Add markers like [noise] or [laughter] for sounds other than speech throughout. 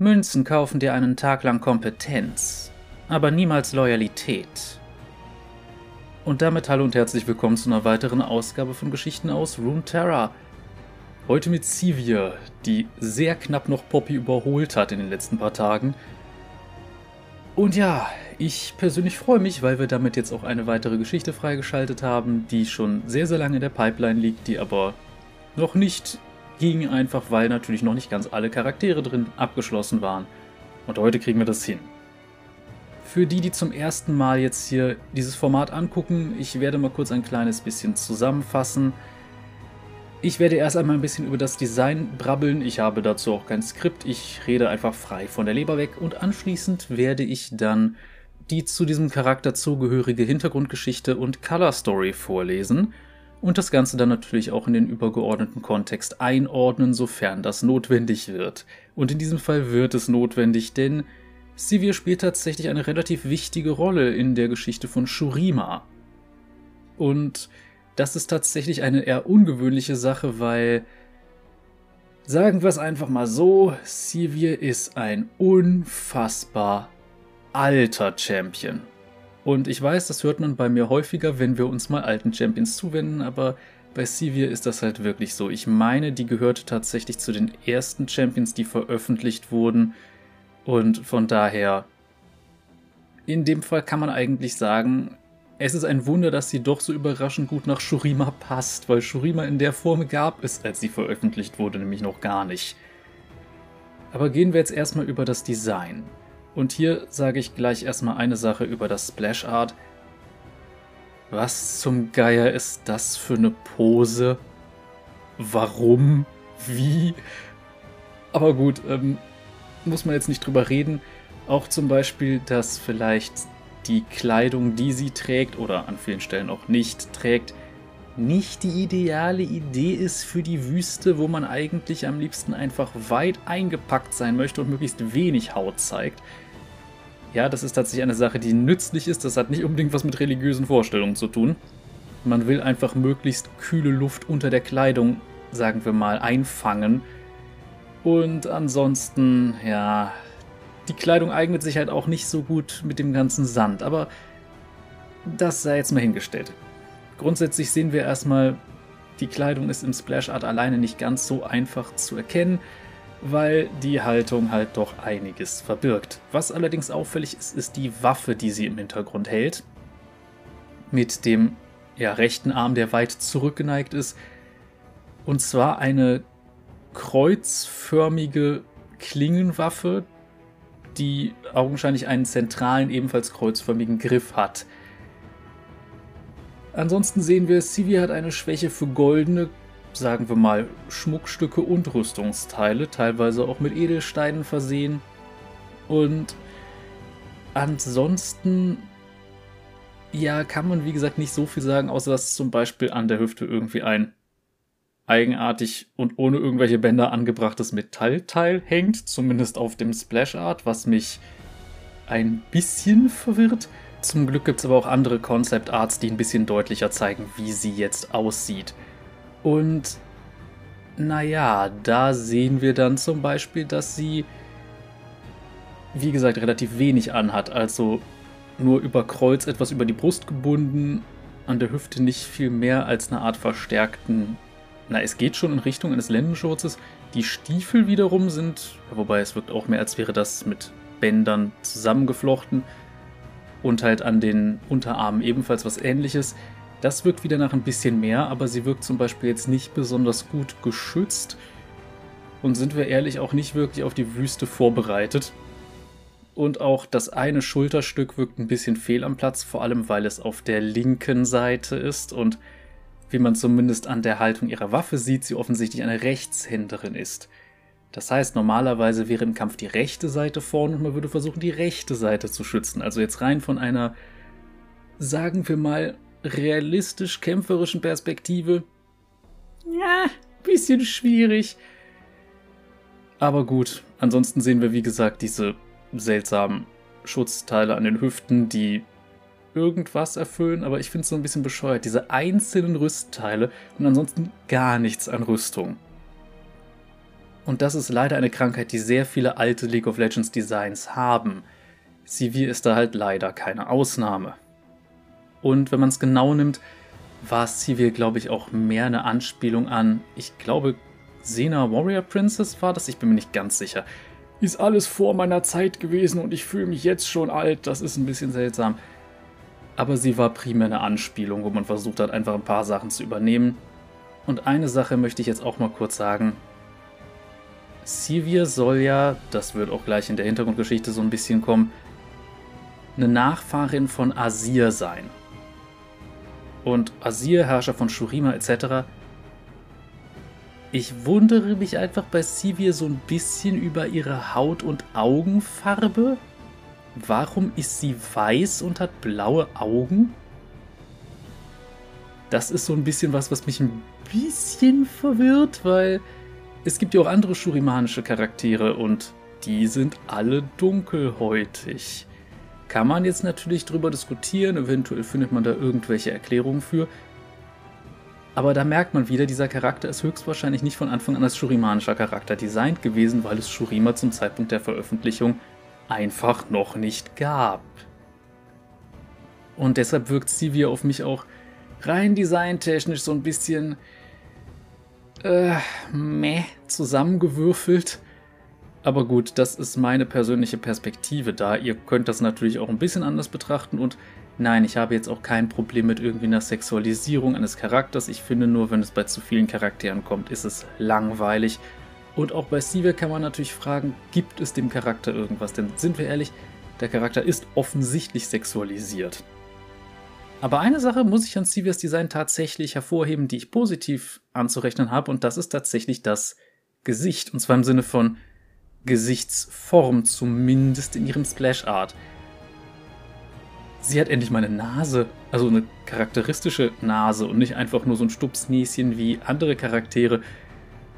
Münzen kaufen dir einen Tag lang Kompetenz, aber niemals Loyalität. Und damit hallo und herzlich willkommen zu einer weiteren Ausgabe von Geschichten aus Runeterra. Heute mit Sivir, die sehr knapp noch Poppy überholt hat in den letzten paar Tagen. Und ja, ich persönlich freue mich, weil wir damit jetzt auch eine weitere Geschichte freigeschaltet haben, die schon sehr, sehr lange in der Pipeline liegt, die aber noch nicht ging, einfach weil natürlich noch nicht ganz alle Charaktere drin abgeschlossen waren. Und heute kriegen wir das hin. Für die, die zum ersten Mal jetzt hier dieses Format angucken, ich werde mal kurz ein kleines bisschen zusammenfassen. Ich werde erst einmal ein bisschen über das Design brabbeln. Ich habe dazu auch kein Skript. Ich rede einfach frei von der Leber weg. Und anschließend werde ich dann die zu diesem Charakter zugehörige Hintergrundgeschichte und Color Story vorlesen und das Ganze dann natürlich auch in den übergeordneten Kontext einordnen, sofern das notwendig wird. Und in diesem Fall wird es notwendig, denn Sivir spielt tatsächlich eine relativ wichtige Rolle in der Geschichte von Shurima. Und das ist tatsächlich eine eher ungewöhnliche Sache, weil sagen wir es einfach mal so, Sivir ist ein unfassbar alter Champion. Und ich weiß, das hört man bei mir häufiger, wenn wir uns mal alten Champions zuwenden, aber bei Sivir ist das halt wirklich so. Ich meine, die gehörte tatsächlich zu den ersten Champions, die veröffentlicht wurden. Und von daher, in dem Fall kann man eigentlich sagen, es ist ein Wunder, dass sie doch so überraschend gut nach Shurima passt, weil Shurima in der Form gab es, als sie veröffentlicht wurde, nämlich noch gar nicht. Aber gehen wir jetzt erstmal über das Design. Und hier sage ich gleich erstmal eine Sache über das Splash Art. Was zum Geier ist das für eine Pose? Warum? Wie? Aber gut, ähm, muss man jetzt nicht drüber reden. Auch zum Beispiel, dass vielleicht die Kleidung, die sie trägt oder an vielen Stellen auch nicht trägt, nicht die ideale Idee ist für die Wüste, wo man eigentlich am liebsten einfach weit eingepackt sein möchte und möglichst wenig Haut zeigt. Ja, das ist tatsächlich eine Sache, die nützlich ist. Das hat nicht unbedingt was mit religiösen Vorstellungen zu tun. Man will einfach möglichst kühle Luft unter der Kleidung, sagen wir mal, einfangen. Und ansonsten, ja, die Kleidung eignet sich halt auch nicht so gut mit dem ganzen Sand. Aber das sei jetzt mal hingestellt. Grundsätzlich sehen wir erstmal, die Kleidung ist im Splash Art alleine nicht ganz so einfach zu erkennen weil die Haltung halt doch einiges verbirgt. Was allerdings auffällig ist, ist die Waffe, die sie im Hintergrund hält. Mit dem ja, rechten Arm, der weit zurückgeneigt ist. Und zwar eine kreuzförmige Klingenwaffe, die augenscheinlich einen zentralen, ebenfalls kreuzförmigen Griff hat. Ansonsten sehen wir, Sivi hat eine Schwäche für goldene sagen wir mal, Schmuckstücke und Rüstungsteile, teilweise auch mit Edelsteinen versehen. Und ansonsten, ja, kann man wie gesagt nicht so viel sagen, außer dass zum Beispiel an der Hüfte irgendwie ein eigenartig und ohne irgendwelche Bänder angebrachtes Metallteil hängt, zumindest auf dem Splash Art, was mich ein bisschen verwirrt. Zum Glück gibt es aber auch andere Concept Arts, die ein bisschen deutlicher zeigen, wie sie jetzt aussieht. Und naja, da sehen wir dann zum Beispiel, dass sie, wie gesagt, relativ wenig anhat. Also nur über Kreuz etwas über die Brust gebunden, an der Hüfte nicht viel mehr als eine Art verstärkten. Na, es geht schon in Richtung eines Lendenschurzes. Die Stiefel wiederum sind, wobei es wirkt auch mehr, als wäre das mit Bändern zusammengeflochten. Und halt an den Unterarmen ebenfalls was ähnliches. Das wirkt wieder nach ein bisschen mehr, aber sie wirkt zum Beispiel jetzt nicht besonders gut geschützt und sind wir ehrlich auch nicht wirklich auf die Wüste vorbereitet. Und auch das eine Schulterstück wirkt ein bisschen fehl am Platz, vor allem weil es auf der linken Seite ist und wie man zumindest an der Haltung ihrer Waffe sieht, sie offensichtlich eine Rechtshänderin ist. Das heißt, normalerweise wäre im Kampf die rechte Seite vorne und man würde versuchen, die rechte Seite zu schützen. Also jetzt rein von einer, sagen wir mal, realistisch kämpferischen Perspektive, ja, bisschen schwierig. Aber gut, ansonsten sehen wir wie gesagt diese seltsamen Schutzteile an den Hüften, die irgendwas erfüllen, aber ich finde es so ein bisschen bescheuert. Diese einzelnen Rüstteile und ansonsten gar nichts an Rüstung. Und das ist leider eine Krankheit, die sehr viele alte League of Legends Designs haben. Sivir ist da halt leider keine Ausnahme. Und wenn man es genau nimmt, war Sivir, glaube ich, auch mehr eine Anspielung an, ich glaube, Xena Warrior Princess war das, ich bin mir nicht ganz sicher. Ist alles vor meiner Zeit gewesen und ich fühle mich jetzt schon alt, das ist ein bisschen seltsam. Aber sie war primär eine Anspielung, wo man versucht hat, einfach ein paar Sachen zu übernehmen. Und eine Sache möchte ich jetzt auch mal kurz sagen. Sivir soll ja, das wird auch gleich in der Hintergrundgeschichte so ein bisschen kommen, eine Nachfahrin von Asir sein. Und Asir, Herrscher von Shurima etc., ich wundere mich einfach bei Sivir so ein bisschen über ihre Haut- und Augenfarbe. Warum ist sie weiß und hat blaue Augen? Das ist so ein bisschen was, was mich ein bisschen verwirrt, weil es gibt ja auch andere shurimanische Charaktere und die sind alle dunkelhäutig. Kann man jetzt natürlich drüber diskutieren, eventuell findet man da irgendwelche Erklärungen für. Aber da merkt man wieder, dieser Charakter ist höchstwahrscheinlich nicht von Anfang an als shurimanischer Charakter designt gewesen, weil es Shurima zum Zeitpunkt der Veröffentlichung einfach noch nicht gab. Und deshalb wirkt Sivir auf mich auch rein designtechnisch so ein bisschen äh, meh zusammengewürfelt. Aber gut, das ist meine persönliche Perspektive da. Ihr könnt das natürlich auch ein bisschen anders betrachten und Nein, ich habe jetzt auch kein Problem mit irgendwie einer Sexualisierung eines Charakters. Ich finde nur, wenn es bei zu vielen Charakteren kommt, ist es langweilig. Und auch bei Sivir kann man natürlich fragen, gibt es dem Charakter irgendwas? Denn sind wir ehrlich, der Charakter ist offensichtlich sexualisiert. Aber eine Sache muss ich an Sivirs Design tatsächlich hervorheben, die ich positiv anzurechnen habe, und das ist tatsächlich das Gesicht. Und zwar im Sinne von Gesichtsform, zumindest in ihrem Splash Art sie hat endlich mal eine Nase, also eine charakteristische Nase und nicht einfach nur so ein Stupsnäschen wie andere Charaktere.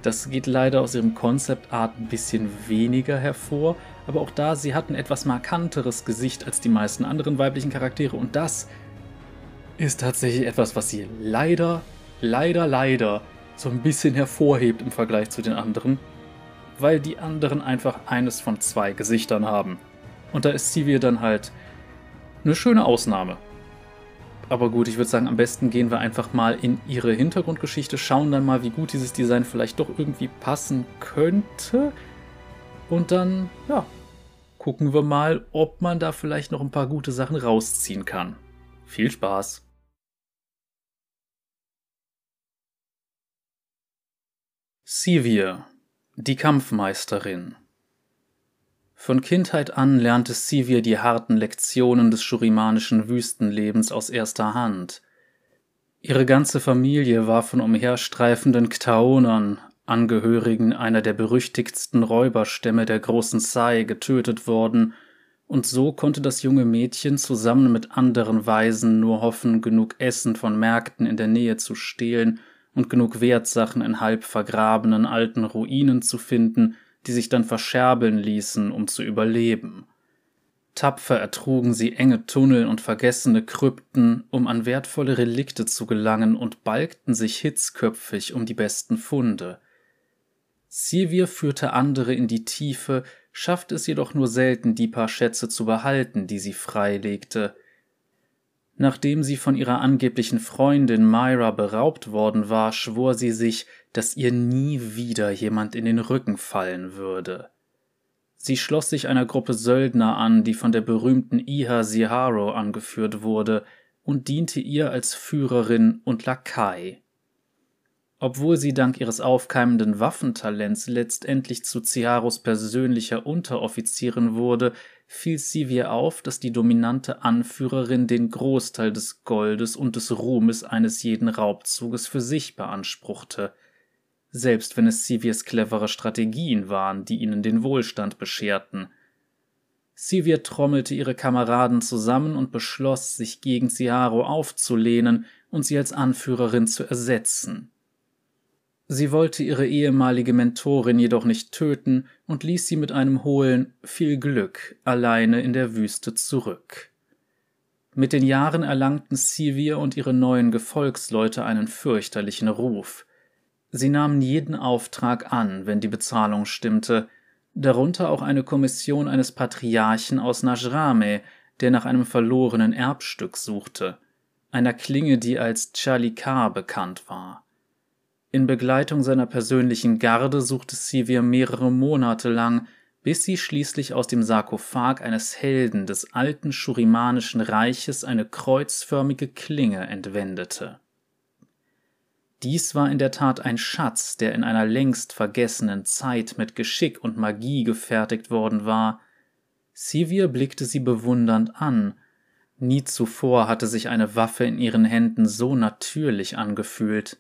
Das geht leider aus ihrem Concept Art ein bisschen weniger hervor, aber auch da, sie hat ein etwas markanteres Gesicht als die meisten anderen weiblichen Charaktere und das ist tatsächlich etwas, was sie leider, leider, leider so ein bisschen hervorhebt im Vergleich zu den anderen, weil die anderen einfach eines von zwei Gesichtern haben. Und da ist Sivir dann halt eine schöne Ausnahme. Aber gut, ich würde sagen, am besten gehen wir einfach mal in ihre Hintergrundgeschichte, schauen dann mal, wie gut dieses Design vielleicht doch irgendwie passen könnte. Und dann, ja, gucken wir mal, ob man da vielleicht noch ein paar gute Sachen rausziehen kann. Viel Spaß! Sivir, die Kampfmeisterin. Von Kindheit an lernte Sivir die harten Lektionen des schurimanischen Wüstenlebens aus erster Hand. Ihre ganze Familie war von umherstreifenden Ktaonern, Angehörigen einer der berüchtigtsten Räuberstämme der großen Sai, getötet worden, und so konnte das junge Mädchen zusammen mit anderen Waisen nur hoffen, genug Essen von Märkten in der Nähe zu stehlen und genug Wertsachen in halb vergrabenen alten Ruinen zu finden, die sich dann verscherbeln ließen, um zu überleben. Tapfer ertrugen sie enge Tunnel und vergessene Krypten, um an wertvolle Relikte zu gelangen und balgten sich hitzköpfig um die besten Funde. Sivir führte andere in die Tiefe, schaffte es jedoch nur selten, die paar Schätze zu behalten, die sie freilegte. Nachdem sie von ihrer angeblichen Freundin Myra beraubt worden war, schwor sie sich, dass ihr nie wieder jemand in den Rücken fallen würde. Sie schloss sich einer Gruppe Söldner an, die von der berühmten Iha Siharo angeführt wurde, und diente ihr als Führerin und Lakai. Obwohl sie dank ihres aufkeimenden Waffentalents letztendlich zu Ziharos persönlicher Unteroffizierin wurde, fiel Sivir auf, dass die dominante Anführerin den Großteil des Goldes und des Ruhmes eines jeden Raubzuges für sich beanspruchte – selbst wenn es Sivirs clevere Strategien waren, die ihnen den Wohlstand bescherten. Sivir trommelte ihre Kameraden zusammen und beschloss, sich gegen Ciaro aufzulehnen und sie als Anführerin zu ersetzen. Sie wollte ihre ehemalige Mentorin jedoch nicht töten und ließ sie mit einem hohlen Viel Glück alleine in der Wüste zurück. Mit den Jahren erlangten Sivir und ihre neuen Gefolgsleute einen fürchterlichen Ruf. Sie nahmen jeden Auftrag an, wenn die Bezahlung stimmte, darunter auch eine Kommission eines Patriarchen aus Najrame, der nach einem verlorenen Erbstück suchte, einer Klinge, die als Chalikar bekannt war. In Begleitung seiner persönlichen Garde suchte Sivir mehrere Monate lang, bis sie schließlich aus dem Sarkophag eines Helden des alten Schurimanischen Reiches eine kreuzförmige Klinge entwendete. Dies war in der Tat ein Schatz, der in einer längst vergessenen Zeit mit Geschick und Magie gefertigt worden war. Sivir blickte sie bewundernd an. Nie zuvor hatte sich eine Waffe in ihren Händen so natürlich angefühlt.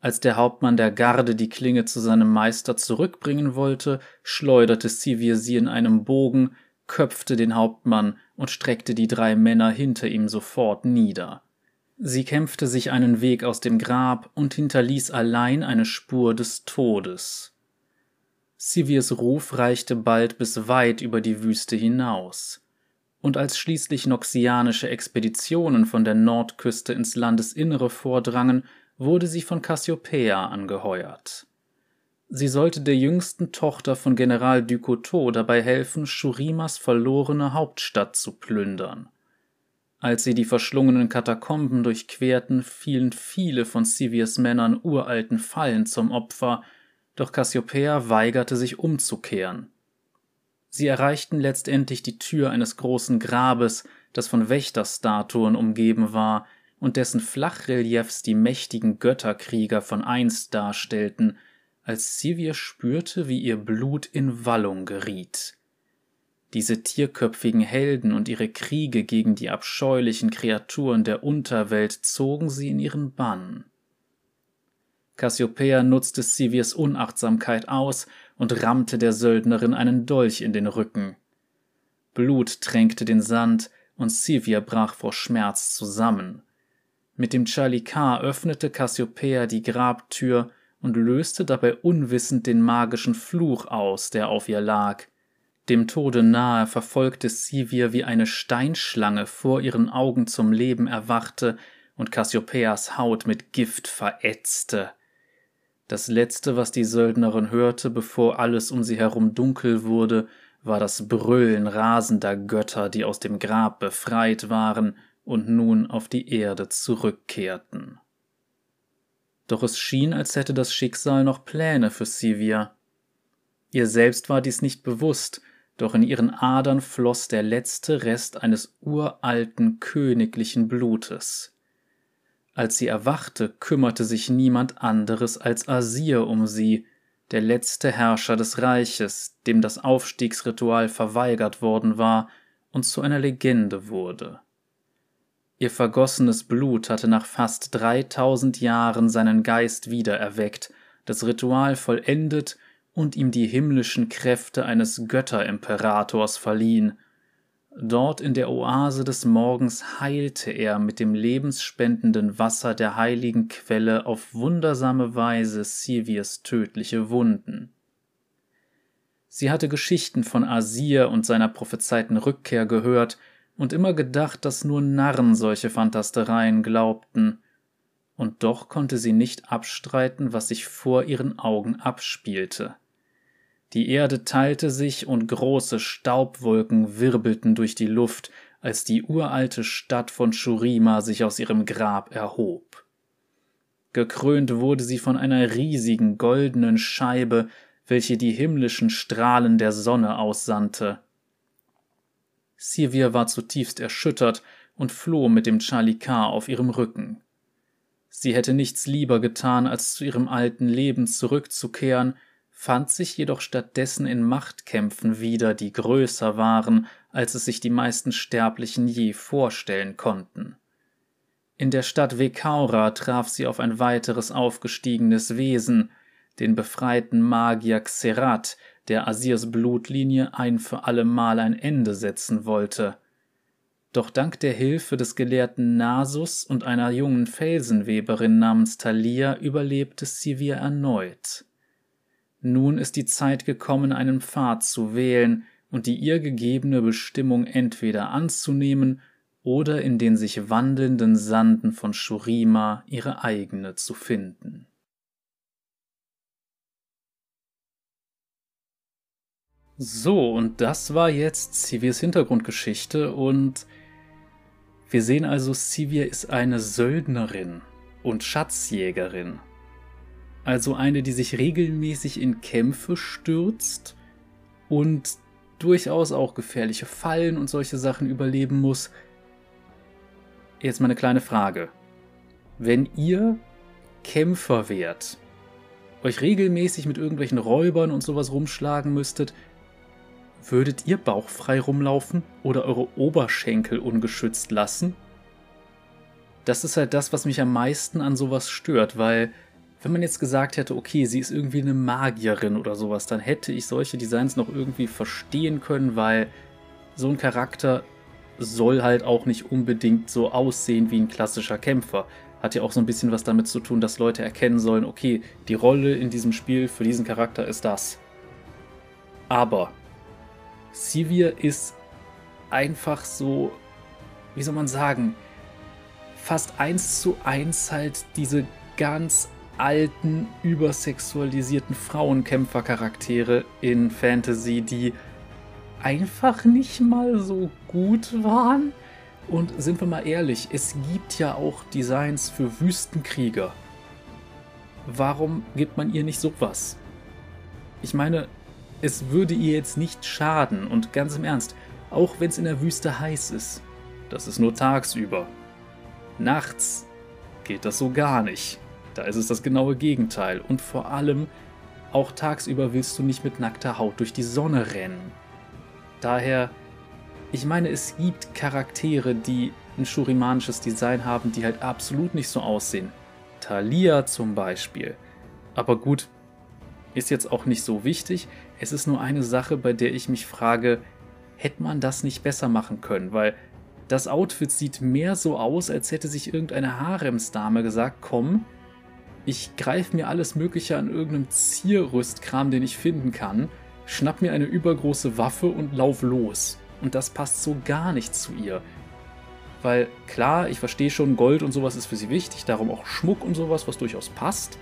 Als der Hauptmann der Garde die Klinge zu seinem Meister zurückbringen wollte, schleuderte Sivir sie in einem Bogen, köpfte den Hauptmann und streckte die drei Männer hinter ihm sofort nieder. Sie kämpfte sich einen Weg aus dem Grab und hinterließ allein eine Spur des Todes. Sivirs Ruf reichte bald bis weit über die Wüste hinaus. Und als schließlich noxianische Expeditionen von der Nordküste ins Landesinnere vordrangen, wurde sie von Cassiopeia angeheuert. Sie sollte der jüngsten Tochter von General Ducoteau dabei helfen, Shurimas verlorene Hauptstadt zu plündern. Als sie die verschlungenen Katakomben durchquerten, fielen viele von Siviers Männern uralten Fallen zum Opfer, doch Cassiopeia weigerte sich umzukehren. Sie erreichten letztendlich die Tür eines großen Grabes, das von Wächterstatuen umgeben war, und dessen Flachreliefs die mächtigen Götterkrieger von einst darstellten, als Sivir spürte, wie ihr Blut in Wallung geriet. Diese tierköpfigen Helden und ihre Kriege gegen die abscheulichen Kreaturen der Unterwelt zogen sie in ihren Bann. Cassiopeia nutzte Sivirs Unachtsamkeit aus und rammte der Söldnerin einen Dolch in den Rücken. Blut tränkte den Sand, und Sivir brach vor Schmerz zusammen. Mit dem Chalikar öffnete Cassiopeia die Grabtür und löste dabei unwissend den magischen Fluch aus, der auf ihr lag. Dem Tode nahe verfolgte Sivir wie eine Steinschlange vor ihren Augen zum Leben erwachte und Cassiopeias Haut mit Gift verätzte. Das letzte, was die Söldnerin hörte, bevor alles um sie herum dunkel wurde, war das Brüllen rasender Götter, die aus dem Grab befreit waren und nun auf die Erde zurückkehrten. Doch es schien, als hätte das Schicksal noch Pläne für Sivia. Ihr selbst war dies nicht bewusst, doch in ihren Adern floss der letzte Rest eines uralten königlichen Blutes. Als sie erwachte, kümmerte sich niemand anderes als Asir um sie, der letzte Herrscher des Reiches, dem das Aufstiegsritual verweigert worden war und zu einer Legende wurde. Ihr vergossenes Blut hatte nach fast dreitausend Jahren seinen Geist wiedererweckt, das Ritual vollendet und ihm die himmlischen Kräfte eines Götterimperators verliehen. Dort in der Oase des Morgens heilte er mit dem lebensspendenden Wasser der heiligen Quelle auf wundersame Weise Siviers tödliche Wunden. Sie hatte Geschichten von Asir und seiner prophezeiten Rückkehr gehört, und immer gedacht, dass nur Narren solche Fantastereien glaubten, und doch konnte sie nicht abstreiten, was sich vor ihren Augen abspielte. Die Erde teilte sich und große Staubwolken wirbelten durch die Luft, als die uralte Stadt von Shurima sich aus ihrem Grab erhob. Gekrönt wurde sie von einer riesigen goldenen Scheibe, welche die himmlischen Strahlen der Sonne aussandte. Sivir war zutiefst erschüttert und floh mit dem Chalikar auf ihrem Rücken. Sie hätte nichts lieber getan, als zu ihrem alten Leben zurückzukehren, fand sich jedoch stattdessen in Machtkämpfen wieder, die größer waren, als es sich die meisten Sterblichen je vorstellen konnten. In der Stadt Vekaura traf sie auf ein weiteres aufgestiegenes Wesen, den befreiten Magier Xerat, der Asirs Blutlinie ein für allemal ein Ende setzen wollte. Doch dank der Hilfe des Gelehrten Nasus und einer jungen Felsenweberin namens Thalia überlebte Sivir erneut. Nun ist die Zeit gekommen, einen Pfad zu wählen und die ihr gegebene Bestimmung entweder anzunehmen oder in den sich wandelnden Sanden von Shurima ihre eigene zu finden. So, und das war jetzt Sivirs Hintergrundgeschichte und wir sehen also, Sivir ist eine Söldnerin und Schatzjägerin. Also eine, die sich regelmäßig in Kämpfe stürzt und durchaus auch gefährliche Fallen und solche Sachen überleben muss. Jetzt mal eine kleine Frage. Wenn ihr Kämpfer wärt, euch regelmäßig mit irgendwelchen Räubern und sowas rumschlagen müsstet, würdet ihr bauchfrei rumlaufen oder eure Oberschenkel ungeschützt lassen? Das ist halt das, was mich am meisten an sowas stört, weil wenn man jetzt gesagt hätte, okay, sie ist irgendwie eine Magierin oder sowas, dann hätte ich solche Designs noch irgendwie verstehen können, weil so ein Charakter soll halt auch nicht unbedingt so aussehen wie ein klassischer Kämpfer. Hat ja auch so ein bisschen was damit zu tun, dass Leute erkennen sollen, okay, die Rolle in diesem Spiel für diesen Charakter ist das. Aber Sivir ist einfach so, wie soll man sagen, fast eins zu eins halt diese ganz alten, übersexualisierten Frauenkämpfercharaktere in Fantasy, die einfach nicht mal so gut waren. Und sind wir mal ehrlich, es gibt ja auch Designs für Wüstenkrieger. Warum gibt man ihr nicht sowas? Ich meine, es würde ihr jetzt nicht schaden und ganz im Ernst, auch wenn es in der Wüste heiß ist. Das ist nur tagsüber. Nachts geht das so gar nicht. Da ist es das genaue Gegenteil. Und vor allem, auch tagsüber willst du nicht mit nackter Haut durch die Sonne rennen. Daher, ich meine, es gibt Charaktere, die ein shurimanisches Design haben, die halt absolut nicht so aussehen. Thalia zum Beispiel. Aber gut, ist jetzt auch nicht so wichtig. Es ist nur eine Sache, bei der ich mich frage, hätte man das nicht besser machen können? Weil das Outfit sieht mehr so aus, als hätte sich irgendeine Haremsdame gesagt, komm, ich greife mir alles Mögliche an irgendeinem Zierrüstkram, den ich finden kann, schnapp mir eine übergroße Waffe und lauf los. Und das passt so gar nicht zu ihr. Weil klar, ich verstehe schon, Gold und sowas ist für sie wichtig, darum auch Schmuck und sowas, was durchaus passt.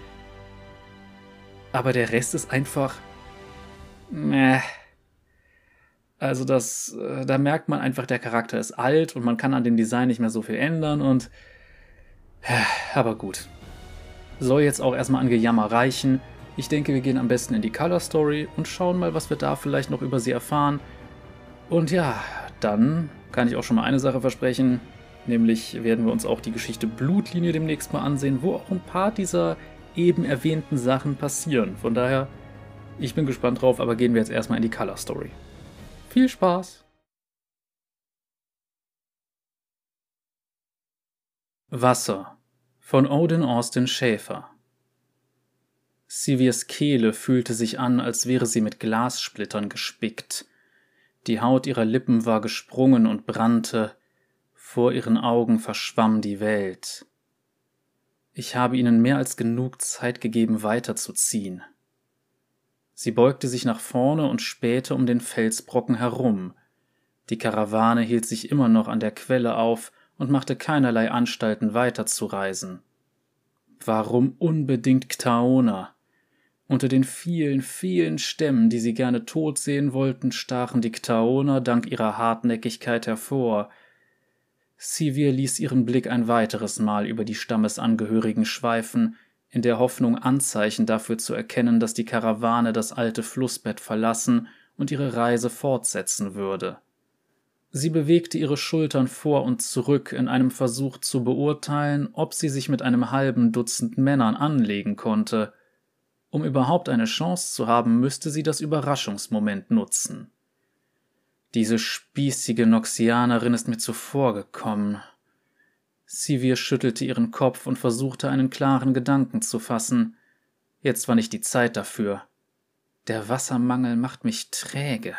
Aber der Rest ist einfach. Meh. Also das, äh, da merkt man einfach, der Charakter ist alt und man kann an dem Design nicht mehr so viel ändern und. Aber gut. Soll jetzt auch erstmal an Gejammer reichen. Ich denke, wir gehen am besten in die Color Story und schauen mal, was wir da vielleicht noch über sie erfahren. Und ja, dann kann ich auch schon mal eine Sache versprechen. Nämlich werden wir uns auch die Geschichte Blutlinie demnächst mal ansehen, wo auch ein paar dieser eben erwähnten Sachen passieren. Von daher, ich bin gespannt drauf, aber gehen wir jetzt erstmal in die Color Story. Viel Spaß! Wasser von Odin Austin Schäfer Sivirs Kehle fühlte sich an, als wäre sie mit Glassplittern gespickt. Die Haut ihrer Lippen war gesprungen und brannte, vor ihren Augen verschwamm die Welt. Ich habe ihnen mehr als genug Zeit gegeben, weiterzuziehen. Sie beugte sich nach vorne und spähte um den Felsbrocken herum. Die Karawane hielt sich immer noch an der Quelle auf und machte keinerlei Anstalten weiterzureisen. Warum unbedingt Ktaona? Unter den vielen, vielen Stämmen, die sie gerne tot sehen wollten, stachen die Ktaoner dank ihrer Hartnäckigkeit hervor. Sivir ließ ihren Blick ein weiteres Mal über die Stammesangehörigen schweifen, in der Hoffnung, Anzeichen dafür zu erkennen, dass die Karawane das alte Flussbett verlassen und ihre Reise fortsetzen würde. Sie bewegte ihre Schultern vor und zurück in einem Versuch zu beurteilen, ob sie sich mit einem halben Dutzend Männern anlegen konnte. Um überhaupt eine Chance zu haben, müsste sie das Überraschungsmoment nutzen. Diese spießige Noxianerin ist mir zuvorgekommen, Sivir schüttelte ihren Kopf und versuchte einen klaren Gedanken zu fassen. Jetzt war nicht die Zeit dafür. Der Wassermangel macht mich träge.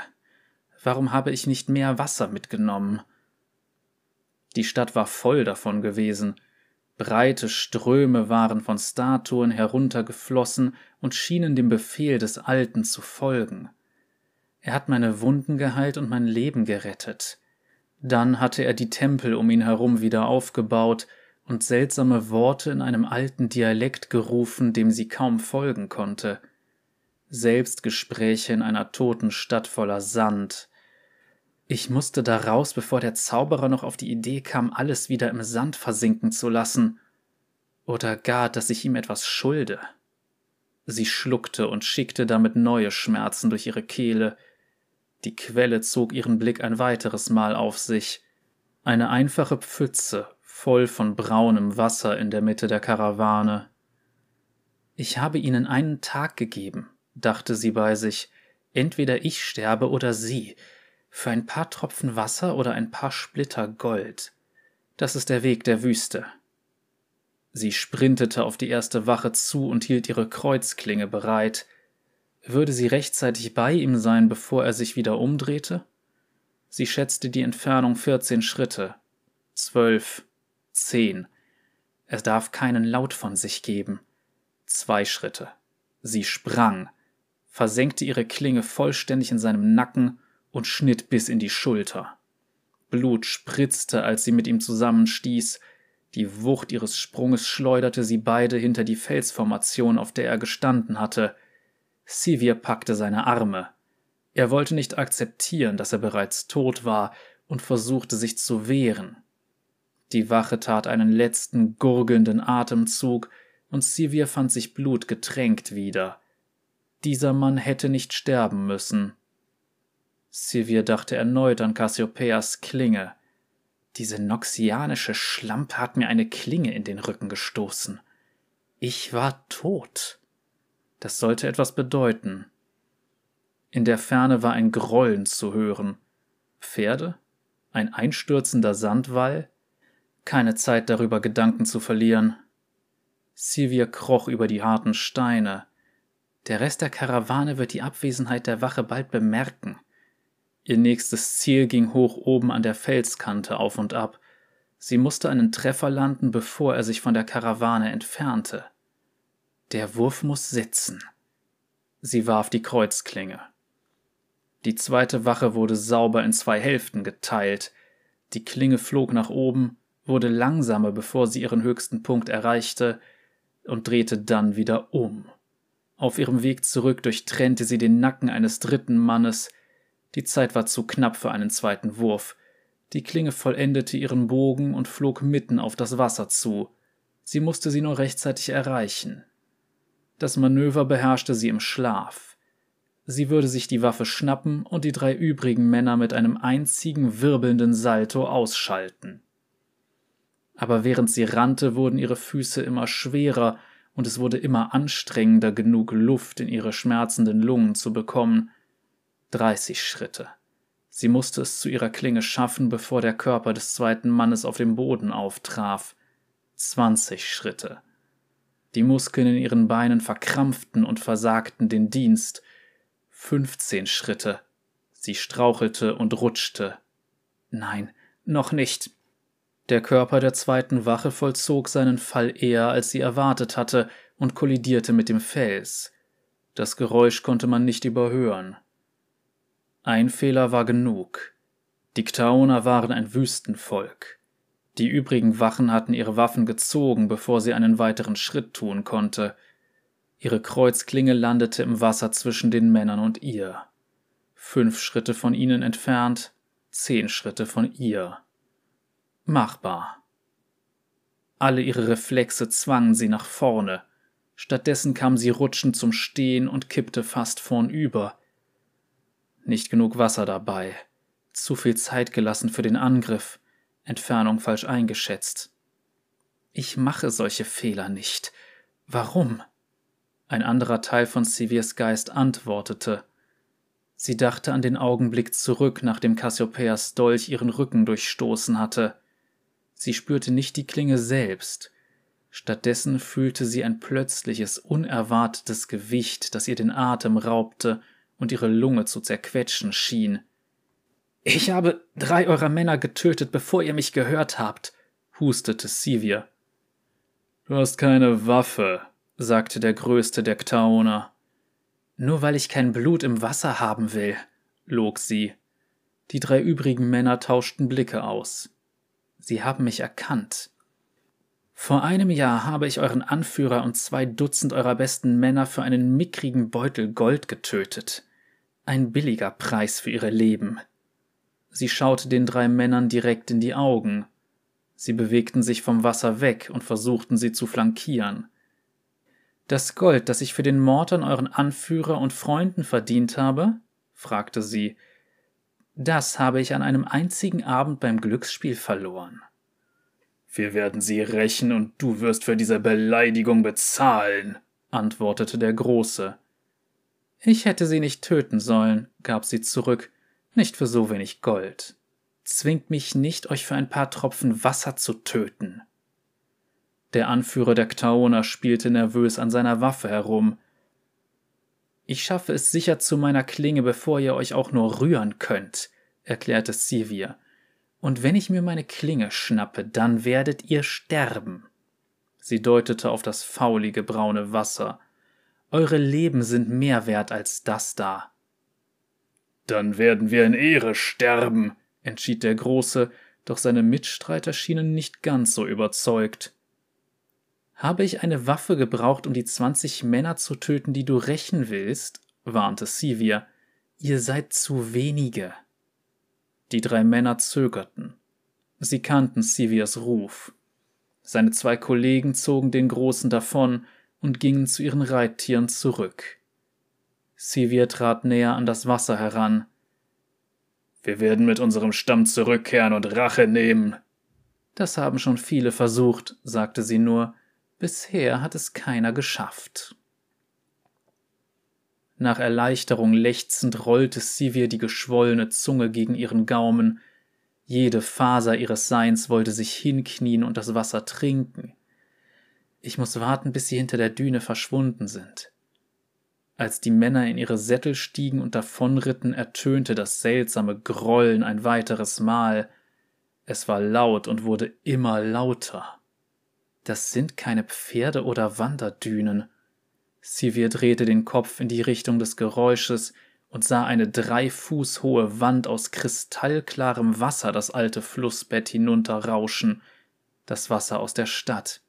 Warum habe ich nicht mehr Wasser mitgenommen? Die Stadt war voll davon gewesen. Breite Ströme waren von Statuen heruntergeflossen und schienen dem Befehl des Alten zu folgen. Er hat meine Wunden geheilt und mein Leben gerettet. Dann hatte er die Tempel um ihn herum wieder aufgebaut und seltsame Worte in einem alten Dialekt gerufen, dem sie kaum folgen konnte. Selbstgespräche in einer toten Stadt voller Sand. Ich musste da raus, bevor der Zauberer noch auf die Idee kam, alles wieder im Sand versinken zu lassen. Oder gar, dass ich ihm etwas schulde. Sie schluckte und schickte damit neue Schmerzen durch ihre Kehle. Die Quelle zog ihren Blick ein weiteres Mal auf sich. Eine einfache Pfütze, voll von braunem Wasser in der Mitte der Karawane. Ich habe ihnen einen Tag gegeben, dachte sie bei sich, entweder ich sterbe oder sie, für ein paar Tropfen Wasser oder ein paar Splitter Gold. Das ist der Weg der Wüste. Sie sprintete auf die erste Wache zu und hielt ihre Kreuzklinge bereit. Würde sie rechtzeitig bei ihm sein, bevor er sich wieder umdrehte? Sie schätzte die Entfernung vierzehn Schritte. Zwölf. Zehn. Er darf keinen Laut von sich geben. Zwei Schritte. Sie sprang, versenkte ihre Klinge vollständig in seinem Nacken und schnitt bis in die Schulter. Blut spritzte, als sie mit ihm zusammenstieß, die Wucht ihres Sprunges schleuderte sie beide hinter die Felsformation, auf der er gestanden hatte. Sivir packte seine Arme. Er wollte nicht akzeptieren, dass er bereits tot war, und versuchte sich zu wehren. Die Wache tat einen letzten gurgelnden Atemzug, und Sivir fand sich blutgetränkt wieder. Dieser Mann hätte nicht sterben müssen. Sivir dachte erneut an Cassiopeias Klinge. Diese noxianische Schlampe hat mir eine Klinge in den Rücken gestoßen. Ich war tot. Das sollte etwas bedeuten. In der Ferne war ein Grollen zu hören. Pferde? Ein einstürzender Sandwall? Keine Zeit darüber Gedanken zu verlieren. Sivir kroch über die harten Steine. Der Rest der Karawane wird die Abwesenheit der Wache bald bemerken. Ihr nächstes Ziel ging hoch oben an der Felskante auf und ab. Sie musste einen Treffer landen, bevor er sich von der Karawane entfernte. Der Wurf muss sitzen. Sie warf die Kreuzklinge. Die zweite Wache wurde sauber in zwei Hälften geteilt. Die Klinge flog nach oben, wurde langsamer, bevor sie ihren höchsten Punkt erreichte, und drehte dann wieder um. Auf ihrem Weg zurück durchtrennte sie den Nacken eines dritten Mannes, die Zeit war zu knapp für einen zweiten Wurf. Die Klinge vollendete ihren Bogen und flog mitten auf das Wasser zu. Sie musste sie nur rechtzeitig erreichen. Das Manöver beherrschte sie im Schlaf. Sie würde sich die Waffe schnappen und die drei übrigen Männer mit einem einzigen wirbelnden Salto ausschalten. Aber während sie rannte, wurden ihre Füße immer schwerer und es wurde immer anstrengender, genug Luft in ihre schmerzenden Lungen zu bekommen. 30 Schritte. Sie musste es zu ihrer Klinge schaffen, bevor der Körper des zweiten Mannes auf dem Boden auftraf. 20 Schritte. Die Muskeln in ihren Beinen verkrampften und versagten den Dienst. 15 Schritte. Sie strauchelte und rutschte. Nein, noch nicht. Der Körper der zweiten Wache vollzog seinen Fall eher, als sie erwartet hatte, und kollidierte mit dem Fels. Das Geräusch konnte man nicht überhören. Ein Fehler war genug. Die Ktaoner waren ein Wüstenvolk. Die übrigen Wachen hatten ihre Waffen gezogen, bevor sie einen weiteren Schritt tun konnte. Ihre Kreuzklinge landete im Wasser zwischen den Männern und ihr. Fünf Schritte von ihnen entfernt, zehn Schritte von ihr. Machbar. Alle ihre Reflexe zwangen sie nach vorne. Stattdessen kam sie rutschend zum Stehen und kippte fast vornüber. Nicht genug Wasser dabei. Zu viel Zeit gelassen für den Angriff. Entfernung falsch eingeschätzt. Ich mache solche Fehler nicht. Warum? Ein anderer Teil von Sivirs Geist antwortete. Sie dachte an den Augenblick zurück, nachdem Cassiopeias Dolch ihren Rücken durchstoßen hatte. Sie spürte nicht die Klinge selbst. Stattdessen fühlte sie ein plötzliches, unerwartetes Gewicht, das ihr den Atem raubte und ihre Lunge zu zerquetschen schien. Ich habe drei eurer Männer getötet, bevor ihr mich gehört habt, hustete Sivir. Du hast keine Waffe, sagte der größte der Ktaoner. Nur weil ich kein Blut im Wasser haben will, log sie. Die drei übrigen Männer tauschten Blicke aus. Sie haben mich erkannt. Vor einem Jahr habe ich euren Anführer und zwei Dutzend eurer besten Männer für einen mickrigen Beutel Gold getötet. Ein billiger Preis für ihre Leben. Sie schaute den drei Männern direkt in die Augen. Sie bewegten sich vom Wasser weg und versuchten sie zu flankieren. Das Gold, das ich für den Mord an euren Anführer und Freunden verdient habe? fragte sie. Das habe ich an einem einzigen Abend beim Glücksspiel verloren. Wir werden sie rächen und du wirst für diese Beleidigung bezahlen, antwortete der Große. Ich hätte sie nicht töten sollen, gab sie zurück, nicht für so wenig Gold. Zwingt mich nicht, euch für ein paar Tropfen Wasser zu töten. Der Anführer der Ktaoner spielte nervös an seiner Waffe herum. Ich schaffe es sicher zu meiner Klinge, bevor ihr euch auch nur rühren könnt, erklärte Sivir. Und wenn ich mir meine Klinge schnappe, dann werdet ihr sterben. Sie deutete auf das faulige braune Wasser. Eure Leben sind mehr wert als das da. Dann werden wir in Ehre sterben, entschied der Große, doch seine Mitstreiter schienen nicht ganz so überzeugt. Habe ich eine Waffe gebraucht, um die zwanzig Männer zu töten, die du rächen willst? warnte Sivir. Ihr seid zu wenige. Die drei Männer zögerten. Sie kannten Sivirs Ruf. Seine zwei Kollegen zogen den Großen davon und gingen zu ihren Reittieren zurück. Sivir trat näher an das Wasser heran. Wir werden mit unserem Stamm zurückkehren und Rache nehmen. Das haben schon viele versucht, sagte sie nur. Bisher hat es keiner geschafft. Nach Erleichterung lechzend rollte Sivir die geschwollene Zunge gegen ihren Gaumen. Jede Faser ihres Seins wollte sich hinknien und das Wasser trinken. Ich muss warten, bis sie hinter der Düne verschwunden sind. Als die Männer in ihre Sättel stiegen und davonritten, ertönte das seltsame Grollen ein weiteres Mal. Es war laut und wurde immer lauter. Das sind keine Pferde oder Wanderdünen. Sivir drehte den Kopf in die Richtung des Geräusches und sah eine drei Fuß hohe Wand aus kristallklarem Wasser das alte Flussbett hinunterrauschen, das Wasser aus der Stadt.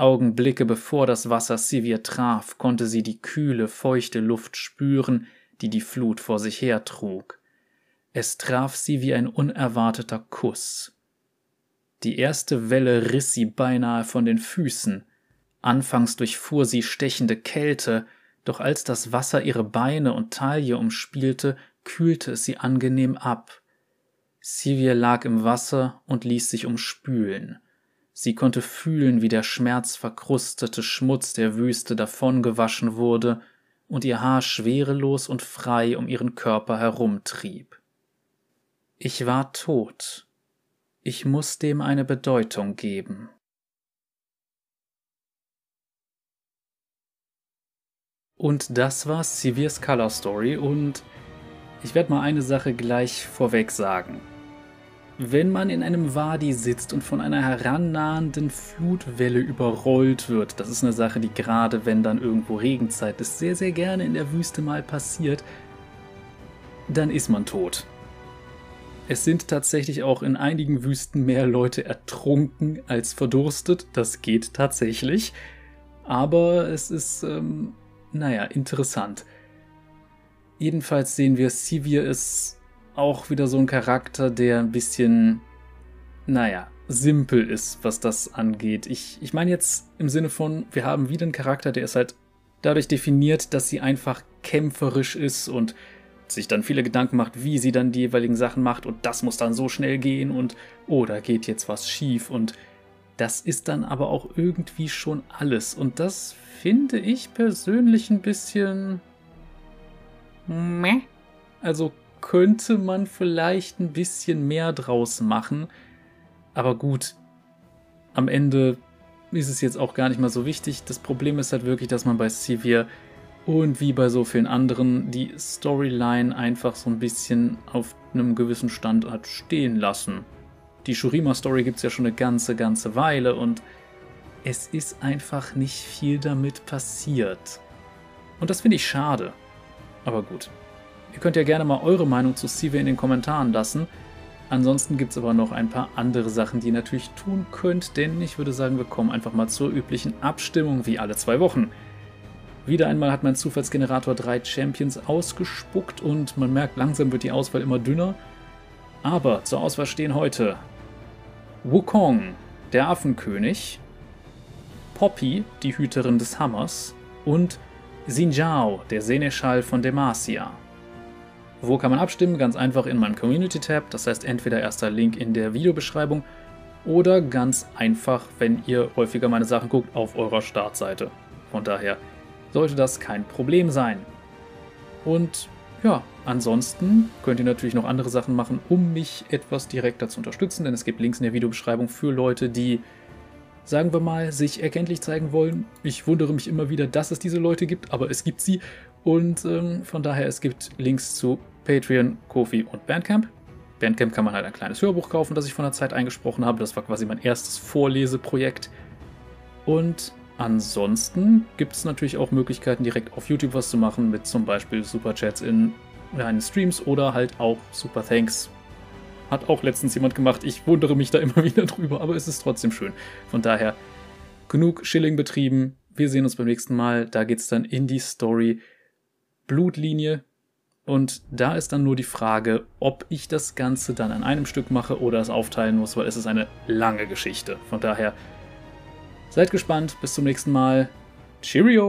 Augenblicke bevor das Wasser Sivir traf, konnte sie die kühle, feuchte Luft spüren, die die Flut vor sich hertrug. Es traf sie wie ein unerwarteter Kuss. Die erste Welle riss sie beinahe von den Füßen. Anfangs durchfuhr sie stechende Kälte, doch als das Wasser ihre Beine und Taille umspielte, kühlte es sie angenehm ab. Sivir lag im Wasser und ließ sich umspülen. Sie konnte fühlen, wie der schmerzverkrustete Schmutz der Wüste davongewaschen wurde und ihr Haar schwerelos und frei um ihren Körper herumtrieb. Ich war tot, ich muss dem eine Bedeutung geben. Und das war Sivirs Color Story und ich werde mal eine Sache gleich vorweg sagen. Wenn man in einem Wadi sitzt und von einer herannahenden Flutwelle überrollt wird, das ist eine Sache, die gerade wenn dann irgendwo Regenzeit ist, sehr, sehr gerne in der Wüste mal passiert, dann ist man tot. Es sind tatsächlich auch in einigen Wüsten mehr Leute ertrunken als verdurstet. Das geht tatsächlich. Aber es ist, ähm, naja, interessant. Jedenfalls sehen wir, Sivir ist auch wieder so ein Charakter, der ein bisschen, naja, simpel ist, was das angeht. Ich, ich meine jetzt im Sinne von, wir haben wieder einen Charakter, der ist halt dadurch definiert, dass sie einfach kämpferisch ist und sich dann viele Gedanken macht, wie sie dann die jeweiligen Sachen macht und das muss dann so schnell gehen und oh, da geht jetzt was schief und das ist dann aber auch irgendwie schon alles und das finde ich persönlich ein bisschen meh. Also könnte man vielleicht ein bisschen mehr draus machen, aber gut, am Ende ist es jetzt auch gar nicht mal so wichtig. Das Problem ist halt wirklich, dass man bei Sivir und wie bei so vielen anderen die Storyline einfach so ein bisschen auf einem gewissen Stand hat stehen lassen. Die Shurima-Story gibt es ja schon eine ganze, ganze Weile und es ist einfach nicht viel damit passiert. Und das finde ich schade. Aber gut. Ihr könnt ja gerne mal eure Meinung zu Sive in den Kommentaren lassen. Ansonsten gibt es aber noch ein paar andere Sachen, die ihr natürlich tun könnt, denn ich würde sagen, wir kommen einfach mal zur üblichen Abstimmung wie alle zwei Wochen. Wieder einmal hat mein Zufallsgenerator drei Champions ausgespuckt und man merkt, langsam wird die Auswahl immer dünner. Aber zur Auswahl stehen heute Wukong, der Affenkönig, Poppy, die Hüterin des Hammers und Xinjiao, der Seneschall von Demacia. Wo kann man abstimmen? Ganz einfach in meinem Community-Tab, das heißt entweder erster Link in der Videobeschreibung oder ganz einfach, wenn ihr häufiger meine Sachen guckt, auf eurer Startseite. Von daher sollte das kein Problem sein. Und ja, ansonsten könnt ihr natürlich noch andere Sachen machen, um mich etwas direkter zu unterstützen, denn es gibt Links in der Videobeschreibung für Leute, die, sagen wir mal, sich erkenntlich zeigen wollen. Ich wundere mich immer wieder, dass es diese Leute gibt, aber es gibt sie. Und ähm, von daher, es gibt Links zu Patreon, Kofi und Bandcamp. Bandcamp kann man halt ein kleines Hörbuch kaufen, das ich von der Zeit eingesprochen habe. Das war quasi mein erstes Vorleseprojekt. Und ansonsten gibt es natürlich auch Möglichkeiten, direkt auf YouTube was zu machen, mit zum Beispiel Superchats in meinen Streams oder halt auch Super Thanks. Hat auch letztens jemand gemacht. Ich wundere mich da immer [laughs] wieder drüber, aber es ist trotzdem schön. Von daher genug Schilling betrieben. Wir sehen uns beim nächsten Mal. Da geht es dann in die Story Blutlinie und da ist dann nur die Frage, ob ich das Ganze dann an einem Stück mache oder es aufteilen muss, weil es ist eine lange Geschichte. Von daher seid gespannt. Bis zum nächsten Mal. Cheerio!